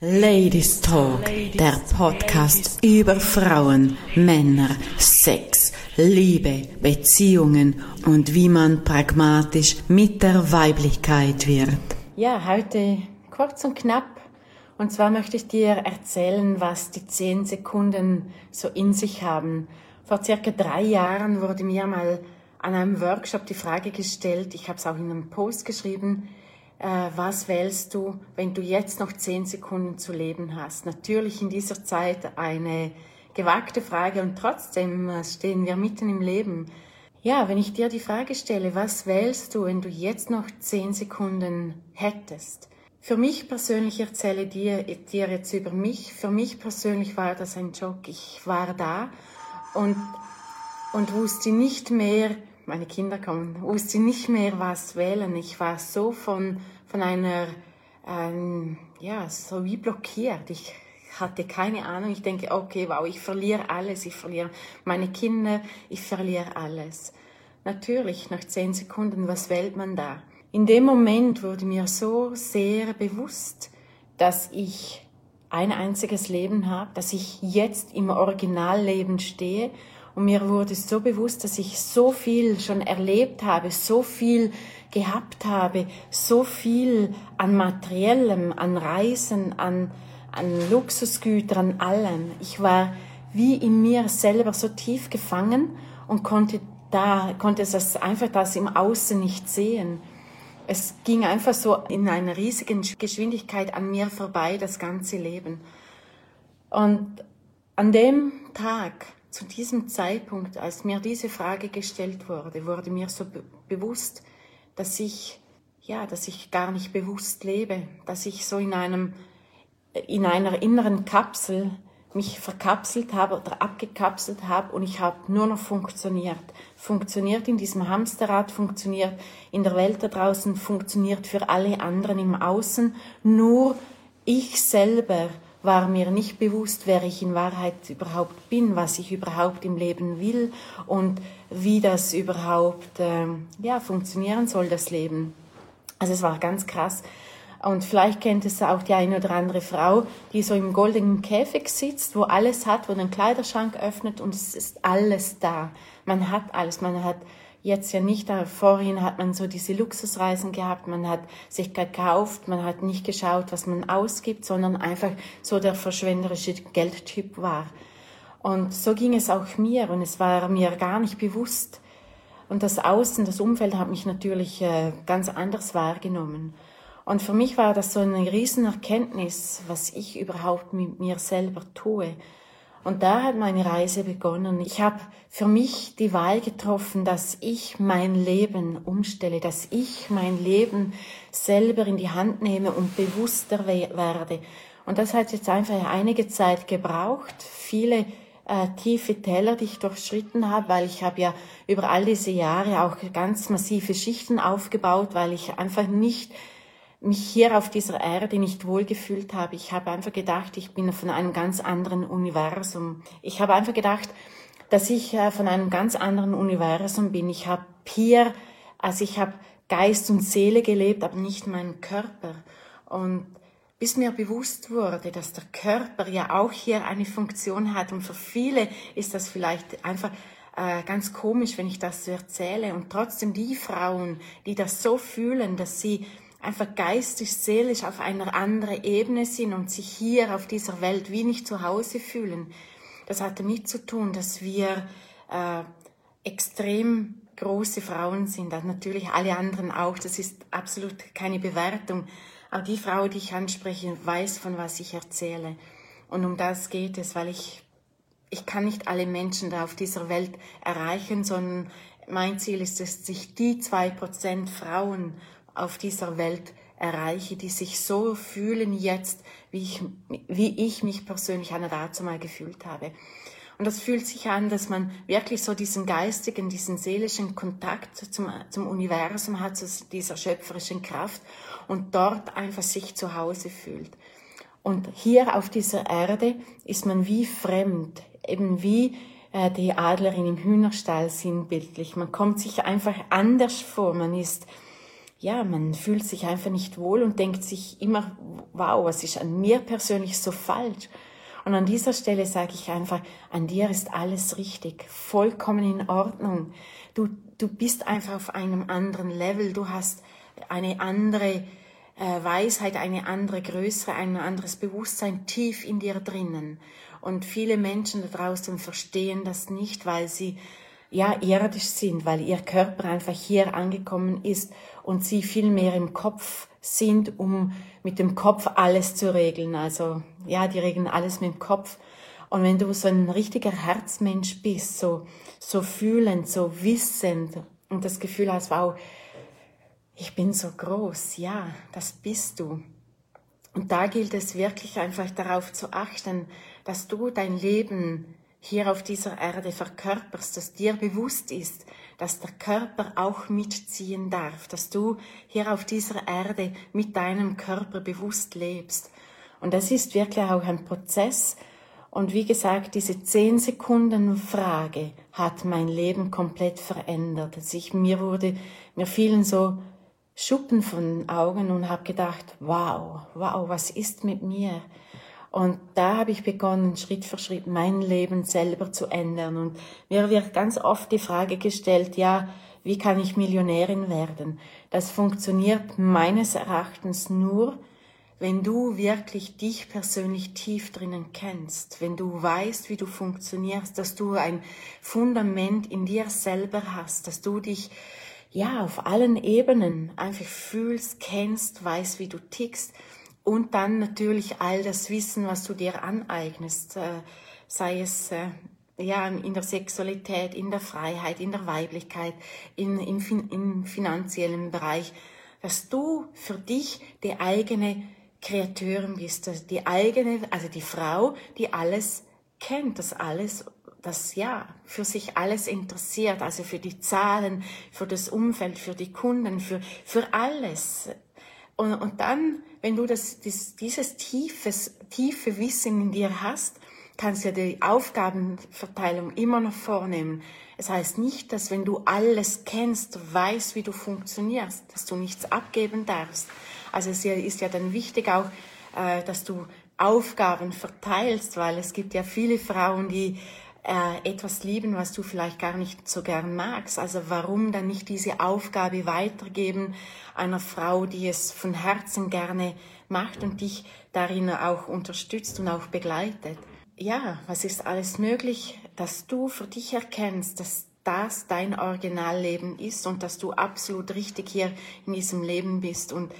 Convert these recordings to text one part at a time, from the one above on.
Ladies Talk, der Podcast über Frauen, Männer, Sex, Liebe, Beziehungen und wie man pragmatisch mit der Weiblichkeit wird. Ja, heute kurz und knapp. Und zwar möchte ich dir erzählen, was die zehn Sekunden so in sich haben. Vor circa drei Jahren wurde mir mal an einem Workshop die Frage gestellt, ich habe es auch in einem Post geschrieben, äh, was wählst du, wenn du jetzt noch zehn Sekunden zu leben hast? Natürlich in dieser Zeit eine gewagte Frage und trotzdem äh, stehen wir mitten im Leben. Ja, wenn ich dir die Frage stelle, was wählst du, wenn du jetzt noch zehn Sekunden hättest? Für mich persönlich erzähle dir, dir jetzt über mich. Für mich persönlich war das ein Schock. Ich war da und, und wusste nicht mehr, meine Kinder kommen, wusste nicht mehr, was wählen. Ich war so von, von einer, ähm, ja, so wie blockiert. Ich hatte keine Ahnung. Ich denke, okay, wow, ich verliere alles. Ich verliere meine Kinder, ich verliere alles. Natürlich, nach zehn Sekunden, was wählt man da? In dem Moment wurde mir so sehr bewusst, dass ich ein einziges Leben habe, dass ich jetzt im Originalleben stehe und mir wurde so bewusst, dass ich so viel schon erlebt habe, so viel gehabt habe, so viel an Materiellem, an Reisen, an, an Luxusgütern, an allem. Ich war wie in mir selber so tief gefangen und konnte da, konnte es einfach das im Außen nicht sehen. Es ging einfach so in einer riesigen Geschwindigkeit an mir vorbei, das ganze Leben. Und an dem Tag zu diesem Zeitpunkt, als mir diese Frage gestellt wurde, wurde mir so be bewusst, dass ich, ja, dass ich gar nicht bewusst lebe, dass ich so in einem, in einer inneren Kapsel mich verkapselt habe oder abgekapselt habe und ich habe nur noch funktioniert. Funktioniert in diesem Hamsterrad, funktioniert in der Welt da draußen, funktioniert für alle anderen im Außen. Nur ich selber war mir nicht bewusst, wer ich in Wahrheit überhaupt bin, was ich überhaupt im Leben will und wie das überhaupt äh, ja, funktionieren soll, das Leben. Also es war ganz krass. Und vielleicht kennt es auch die eine oder andere Frau, die so im goldenen Käfig sitzt, wo alles hat, wo den Kleiderschrank öffnet und es ist alles da. Man hat alles. Man hat jetzt ja nicht, vorhin hat man so diese Luxusreisen gehabt, man hat sich gekauft, man hat nicht geschaut, was man ausgibt, sondern einfach so der verschwenderische Geldtyp war. Und so ging es auch mir und es war mir gar nicht bewusst. Und das Außen, das Umfeld hat mich natürlich äh, ganz anders wahrgenommen. Und für mich war das so eine Riesenerkenntnis, was ich überhaupt mit mir selber tue und da hat meine Reise begonnen. Ich habe für mich die Wahl getroffen, dass ich mein Leben umstelle, dass ich mein Leben selber in die Hand nehme und bewusster werde. Und das hat jetzt einfach einige Zeit gebraucht, viele äh, tiefe Teller, die ich durchschritten habe, weil ich habe ja über all diese Jahre auch ganz massive Schichten aufgebaut, weil ich einfach nicht mich hier auf dieser Erde nicht wohlgefühlt habe. Ich habe einfach gedacht, ich bin von einem ganz anderen Universum. Ich habe einfach gedacht, dass ich äh, von einem ganz anderen Universum bin. Ich habe hier, also ich habe Geist und Seele gelebt, aber nicht meinen Körper. Und bis mir bewusst wurde, dass der Körper ja auch hier eine Funktion hat und für viele ist das vielleicht einfach äh, ganz komisch, wenn ich das so erzähle und trotzdem die Frauen, die das so fühlen, dass sie einfach geistig, seelisch auf einer anderen Ebene sind und sich hier auf dieser Welt wie nicht zu Hause fühlen. Das hat damit zu tun, dass wir äh, extrem große Frauen sind. Also natürlich alle anderen auch. Das ist absolut keine Bewertung. Aber die Frau, die ich anspreche, weiß, von was ich erzähle. Und um das geht es, weil ich, ich kann nicht alle Menschen da auf dieser Welt erreichen, sondern mein Ziel ist es, sich die zwei Prozent Frauen auf dieser Welt erreiche, die sich so fühlen jetzt, wie ich, wie ich mich persönlich einer dazu mal gefühlt habe. Und das fühlt sich an, dass man wirklich so diesen geistigen, diesen seelischen Kontakt zum, zum Universum hat, zu dieser schöpferischen Kraft und dort einfach sich zu Hause fühlt. Und hier auf dieser Erde ist man wie fremd, eben wie äh, die Adlerin im Hühnerstall sinnbildlich. Man kommt sich einfach anders vor, man ist ja, man fühlt sich einfach nicht wohl und denkt sich immer, wow, was ist an mir persönlich so falsch? Und an dieser Stelle sage ich einfach, an dir ist alles richtig, vollkommen in Ordnung. Du, du bist einfach auf einem anderen Level, du hast eine andere äh, Weisheit, eine andere Größe, ein anderes Bewusstsein tief in dir drinnen. Und viele Menschen da draußen verstehen das nicht, weil sie ja irdisch sind, weil ihr Körper einfach hier angekommen ist und sie viel mehr im Kopf sind, um mit dem Kopf alles zu regeln. Also ja, die regeln alles mit dem Kopf. Und wenn du so ein richtiger Herzmensch bist, so, so fühlend, so wissend und das Gefühl hast, wow, ich bin so groß, ja, das bist du. Und da gilt es wirklich einfach darauf zu achten, dass du dein Leben hier auf dieser Erde verkörperst, dass dir bewusst ist, dass der Körper auch mitziehen darf, dass du hier auf dieser Erde mit deinem Körper bewusst lebst. Und das ist wirklich auch ein Prozess. Und wie gesagt, diese zehn Sekunden Frage hat mein Leben komplett verändert. Also ich, mir wurde, mir fielen so Schuppen von Augen und habe gedacht, wow, wow, was ist mit mir? Und da habe ich begonnen, Schritt für Schritt mein Leben selber zu ändern. Und mir wird ganz oft die Frage gestellt, ja, wie kann ich Millionärin werden? Das funktioniert meines Erachtens nur, wenn du wirklich dich persönlich tief drinnen kennst, wenn du weißt, wie du funktionierst, dass du ein Fundament in dir selber hast, dass du dich ja auf allen Ebenen einfach fühlst, kennst, weißt, wie du tickst und dann natürlich all das Wissen, was du dir aneignest, äh, sei es äh, ja, in der Sexualität, in der Freiheit, in der Weiblichkeit, in, im, im finanziellen Bereich, dass du für dich die eigene Kreateurin bist, die eigene, also die Frau, die alles kennt, das alles, das ja, für sich alles interessiert, also für die Zahlen, für das Umfeld, für die Kunden, für, für alles. Und, und dann wenn du das, das, dieses tiefes, tiefe Wissen in dir hast, kannst du die Aufgabenverteilung immer noch vornehmen. Es heißt nicht, dass wenn du alles kennst, weißt, wie du funktionierst, dass du nichts abgeben darfst. Also es ist ja dann wichtig auch, äh, dass du Aufgaben verteilst, weil es gibt ja viele Frauen, die äh, etwas lieben, was du vielleicht gar nicht so gern magst. Also warum dann nicht diese Aufgabe weitergeben einer Frau, die es von Herzen gerne macht und dich darin auch unterstützt und auch begleitet. Ja, was ist alles möglich, dass du für dich erkennst, dass das dein Originalleben ist und dass du absolut richtig hier in diesem Leben bist und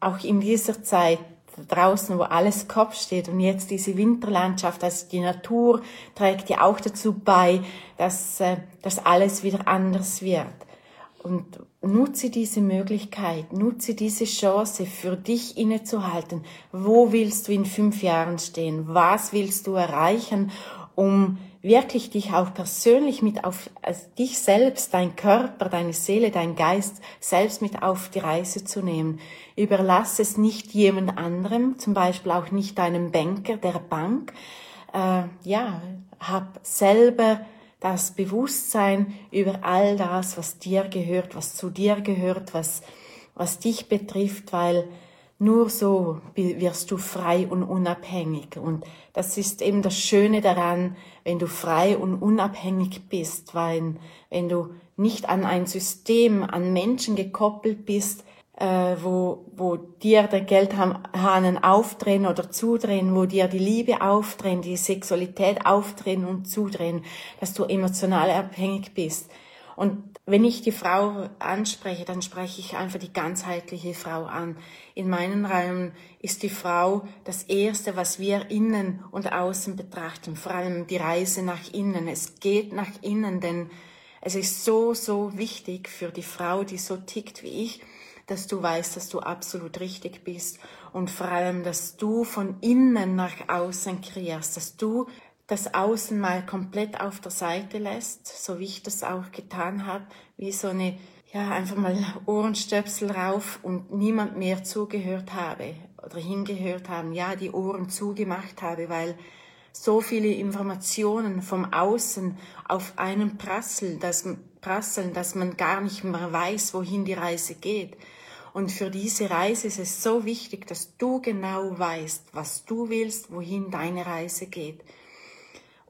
auch in dieser Zeit draußen, wo alles Kopf steht und jetzt diese Winterlandschaft, also die Natur trägt ja auch dazu bei, dass, äh, dass alles wieder anders wird. Und nutze diese Möglichkeit, nutze diese Chance für dich innezuhalten. Wo willst du in fünf Jahren stehen? Was willst du erreichen, um wirklich dich auch persönlich mit auf also dich selbst, dein Körper, deine Seele, dein Geist selbst mit auf die Reise zu nehmen. Überlass es nicht jemand anderem, zum Beispiel auch nicht deinem Banker der Bank. Äh, ja, hab selber das Bewusstsein über all das, was dir gehört, was zu dir gehört, was, was dich betrifft, weil nur so wirst du frei und unabhängig. Und das ist eben das Schöne daran, wenn du frei und unabhängig bist, weil wenn du nicht an ein System, an Menschen gekoppelt bist, äh, wo, wo dir der Geldhahnen aufdrehen oder zudrehen, wo dir die Liebe aufdrehen, die Sexualität aufdrehen und zudrehen, dass du emotional abhängig bist. Und wenn ich die Frau anspreche, dann spreche ich einfach die ganzheitliche Frau an. In meinen Räumen ist die Frau das Erste, was wir innen und außen betrachten, vor allem die Reise nach innen. Es geht nach innen, denn es ist so, so wichtig für die Frau, die so tickt wie ich, dass du weißt, dass du absolut richtig bist und vor allem, dass du von innen nach außen kreierst, dass du das Außen mal komplett auf der Seite lässt, so wie ich das auch getan habe, wie so eine, ja, einfach mal Ohrenstöpsel rauf und niemand mehr zugehört habe oder hingehört haben, ja, die Ohren zugemacht habe, weil so viele Informationen vom Außen auf einen prasseln, dass, prasseln, dass man gar nicht mehr weiß, wohin die Reise geht. Und für diese Reise ist es so wichtig, dass du genau weißt, was du willst, wohin deine Reise geht.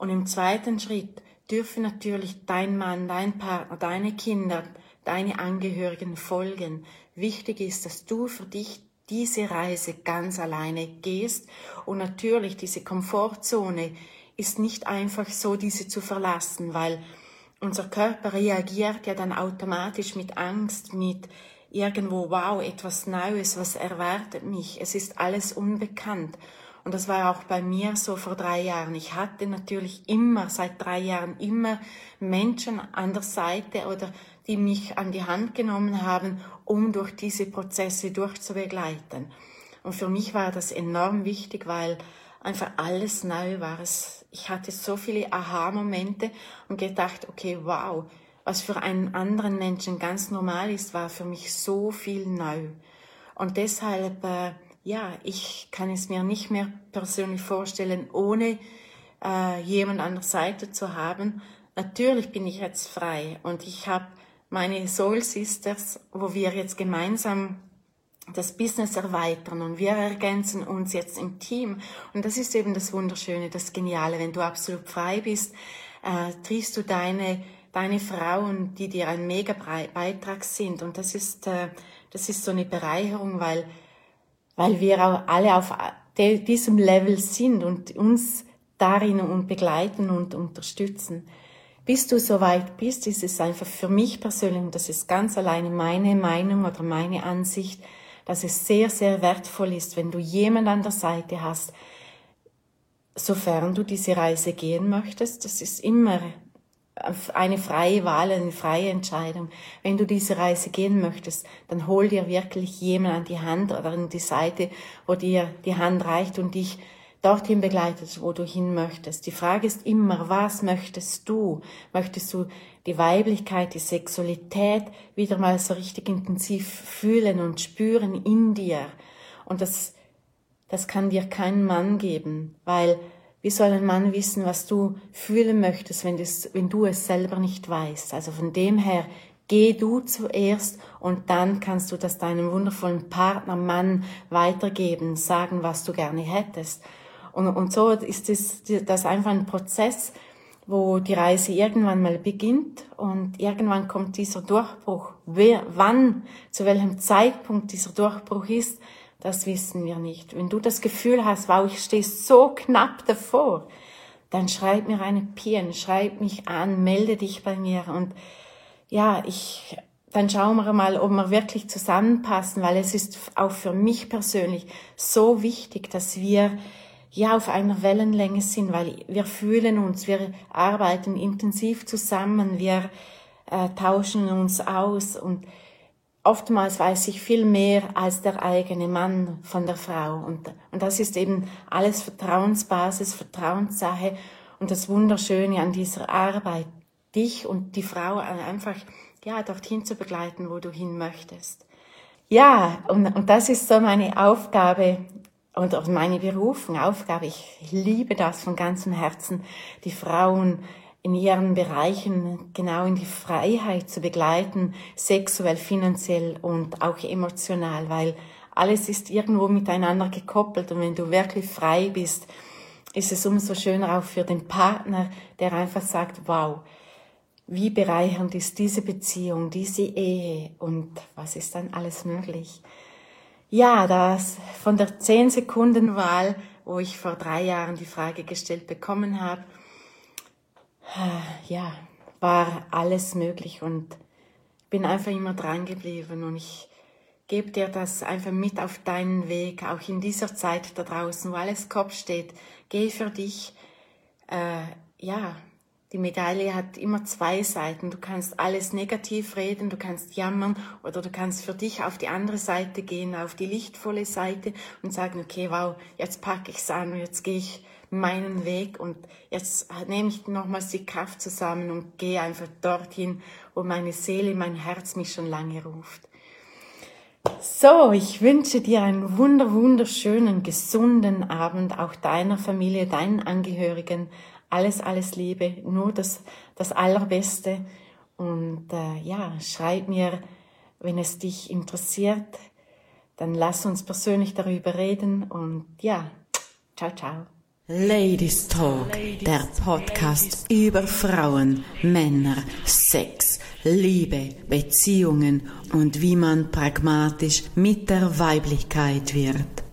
Und im zweiten Schritt dürfen natürlich dein Mann, dein Partner, deine Kinder, deine Angehörigen folgen. Wichtig ist, dass du für dich diese Reise ganz alleine gehst und natürlich diese Komfortzone ist nicht einfach so, diese zu verlassen, weil unser Körper reagiert ja dann automatisch mit Angst, mit irgendwo, wow, etwas Neues, was erwartet mich. Es ist alles unbekannt. Und das war auch bei mir so vor drei Jahren. Ich hatte natürlich immer, seit drei Jahren, immer Menschen an der Seite oder die mich an die Hand genommen haben, um durch diese Prozesse durchzubegleiten. Und für mich war das enorm wichtig, weil einfach alles neu war. Ich hatte so viele Aha-Momente und gedacht, okay, wow, was für einen anderen Menschen ganz normal ist, war für mich so viel neu. Und deshalb, äh, ja, ich kann es mir nicht mehr persönlich vorstellen, ohne äh, jemand an der Seite zu haben. Natürlich bin ich jetzt frei und ich habe meine Soul Sisters, wo wir jetzt gemeinsam das Business erweitern und wir ergänzen uns jetzt im Team. Und das ist eben das Wunderschöne, das Geniale. Wenn du absolut frei bist, äh, triffst du deine, deine Frauen, die dir ein mega Beitrag sind. Und das ist, äh, das ist so eine Bereicherung, weil, weil wir auch alle auf diesem Level sind und uns darin und begleiten und unterstützen. Bis du so weit bist, ist es einfach für mich persönlich, und das ist ganz alleine meine Meinung oder meine Ansicht, dass es sehr, sehr wertvoll ist, wenn du jemand an der Seite hast, sofern du diese Reise gehen möchtest. Das ist immer eine freie Wahl, eine freie Entscheidung. Wenn du diese Reise gehen möchtest, dann hol dir wirklich jemand an die Hand oder an die Seite, wo dir die Hand reicht und dich dorthin begleitet, wo du hin möchtest. Die Frage ist immer, was möchtest du? Möchtest du die Weiblichkeit, die Sexualität wieder mal so richtig intensiv fühlen und spüren in dir? Und das, das kann dir kein Mann geben, weil wie soll ein Mann wissen, was du fühlen möchtest, wenn, das, wenn du es selber nicht weißt? Also von dem her, geh du zuerst und dann kannst du das deinem wundervollen Partner, Mann weitergeben, sagen, was du gerne hättest. Und, und so ist das, das einfach ein Prozess, wo die Reise irgendwann mal beginnt und irgendwann kommt dieser Durchbruch. Wer, wann, zu welchem Zeitpunkt dieser Durchbruch ist, das wissen wir nicht. Wenn du das Gefühl hast, wow, ich stehe so knapp davor, dann schreib mir eine Pien, schreib mich an, melde dich bei mir und ja, ich, dann schauen wir mal, ob wir wirklich zusammenpassen, weil es ist auch für mich persönlich so wichtig, dass wir ja auf einer Wellenlänge sind, weil wir fühlen uns, wir arbeiten intensiv zusammen, wir äh, tauschen uns aus und oftmals weiß ich viel mehr als der eigene Mann von der Frau und, und das ist eben alles Vertrauensbasis, Vertrauenssache und das Wunderschöne an dieser Arbeit, dich und die Frau einfach ja dorthin zu begleiten, wo du hin möchtest. Ja, und, und das ist so meine Aufgabe und auch meine Berufung, Aufgabe. Ich liebe das von ganzem Herzen, die Frauen in ihren Bereichen genau in die Freiheit zu begleiten, sexuell, finanziell und auch emotional, weil alles ist irgendwo miteinander gekoppelt und wenn du wirklich frei bist, ist es umso schöner auch für den Partner, der einfach sagt, wow, wie bereichernd ist diese Beziehung, diese Ehe und was ist dann alles möglich. Ja, das von der 10 Sekunden Wahl, wo ich vor drei Jahren die Frage gestellt bekommen habe, ja, war alles möglich und bin einfach immer dran geblieben und ich gebe dir das einfach mit auf deinen Weg, auch in dieser Zeit da draußen, wo alles Kopf steht. Geh für dich, äh, ja, die Medaille hat immer zwei Seiten. Du kannst alles negativ reden, du kannst jammern oder du kannst für dich auf die andere Seite gehen, auf die lichtvolle Seite und sagen, okay, wow, jetzt packe ich's an, jetzt gehe ich meinen Weg und jetzt nehme ich nochmals die Kraft zusammen und gehe einfach dorthin, wo meine Seele, mein Herz mich schon lange ruft. So, ich wünsche dir einen wunder, wunderschönen, gesunden Abend, auch deiner Familie, deinen Angehörigen, alles, alles Liebe, nur das, das Allerbeste. Und äh, ja, schreib mir, wenn es dich interessiert, dann lass uns persönlich darüber reden und ja, ciao, ciao. Ladies Talk, der Podcast über Frauen, Männer, Sex, Liebe, Beziehungen und wie man pragmatisch mit der Weiblichkeit wird.